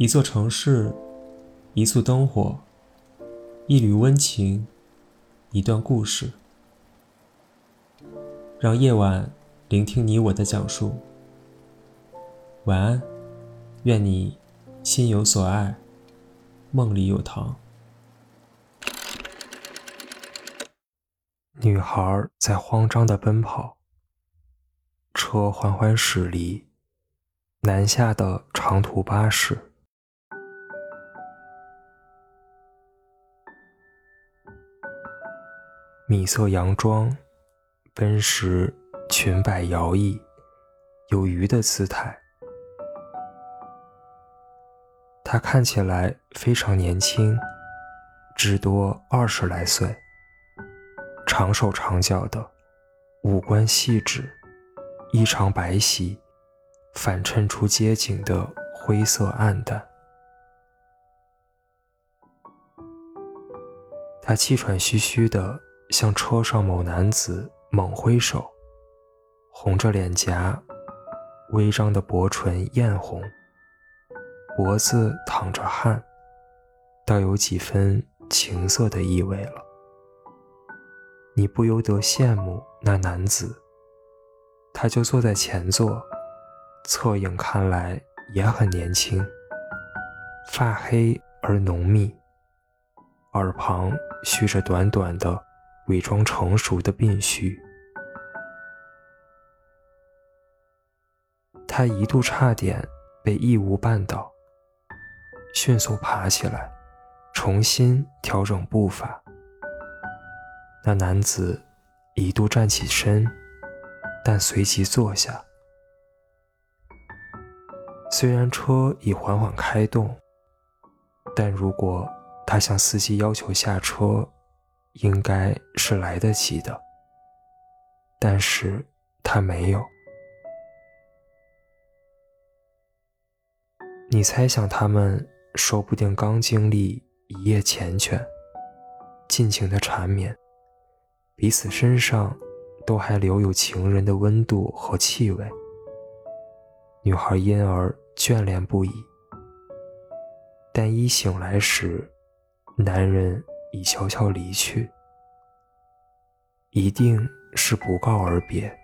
一座城市，一簇灯火，一缕温情，一段故事。让夜晚聆听你我的讲述。晚安，愿你心有所爱，梦里有糖。女孩在慌张地奔跑，车缓缓驶离，南下的长途巴士。米色洋装，奔驰裙摆摇曳，有鱼的姿态。他看起来非常年轻，至多二十来岁，长手长脚的，五官细致，衣长白皙，反衬出街景的灰色暗淡。他气喘吁吁的。向车上某男子猛挥手，红着脸颊，微张的薄唇艳红，脖子淌着汗，倒有几分情色的意味了。你不由得羡慕那男子，他就坐在前座，侧影看来也很年轻，发黑而浓密，耳旁蓄着短短的。伪装成熟的病须，他一度差点被异物绊倒，迅速爬起来，重新调整步伐。那男子一度站起身，但随即坐下。虽然车已缓缓开动，但如果他向司机要求下车，应该是来得及的，但是他没有。你猜想他们说不定刚经历一夜缱绻，尽情的缠绵，彼此身上都还留有情人的温度和气味。女孩因而眷恋不已，但一醒来时，男人。已悄悄离去，一定是不告而别。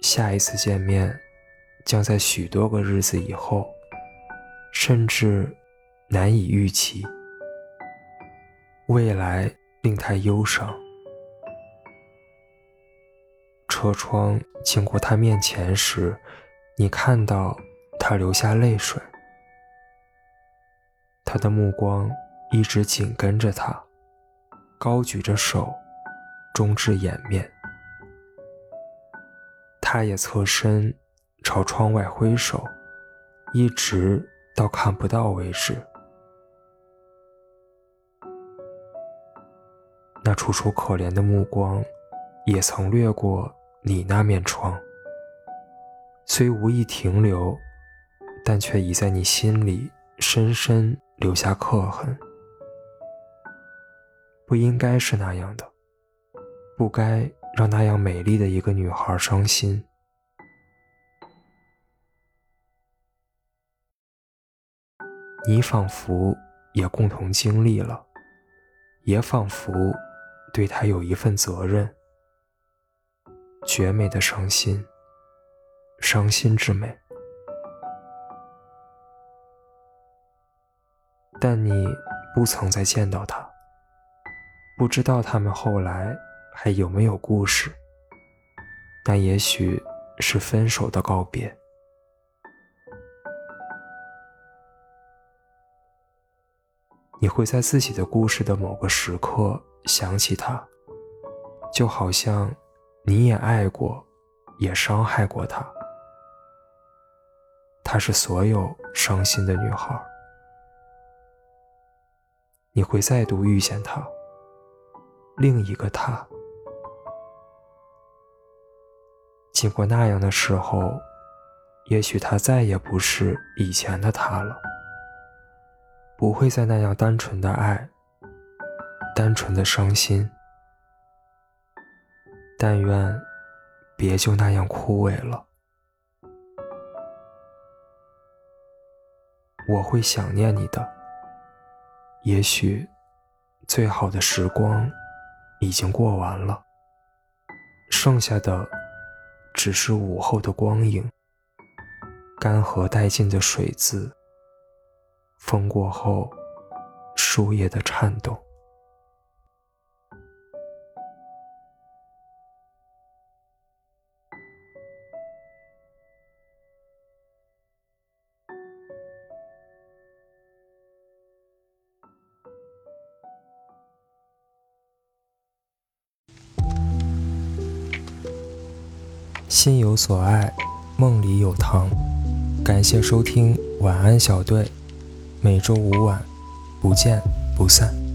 下一次见面，将在许多个日子以后，甚至难以预期。未来令他忧伤。车窗经过他面前时，你看到。他流下泪水，他的目光一直紧跟着他，高举着手，中至掩面。他也侧身朝窗外挥手，一直到看不到为止。那楚楚可怜的目光，也曾掠过你那面窗，虽无意停留。但却已在你心里深深留下刻痕。不应该是那样的，不该让那样美丽的一个女孩伤心。你仿佛也共同经历了，也仿佛对她有一份责任。绝美的伤心，伤心之美。但你不曾再见到他，不知道他们后来还有没有故事。那也许是分手的告别。你会在自己的故事的某个时刻想起他，就好像你也爱过，也伤害过他。她是所有伤心的女孩。你会再度遇见他，另一个他。经过那样的时候，也许他再也不是以前的他了，不会再那样单纯的爱，单纯的伤心。但愿别就那样枯萎了。我会想念你的。也许，最好的时光已经过完了，剩下的只是午后的光影，干涸殆尽的水渍，风过后树叶的颤动。心有所爱，梦里有糖。感谢收听，晚安小队。每周五晚，不见不散。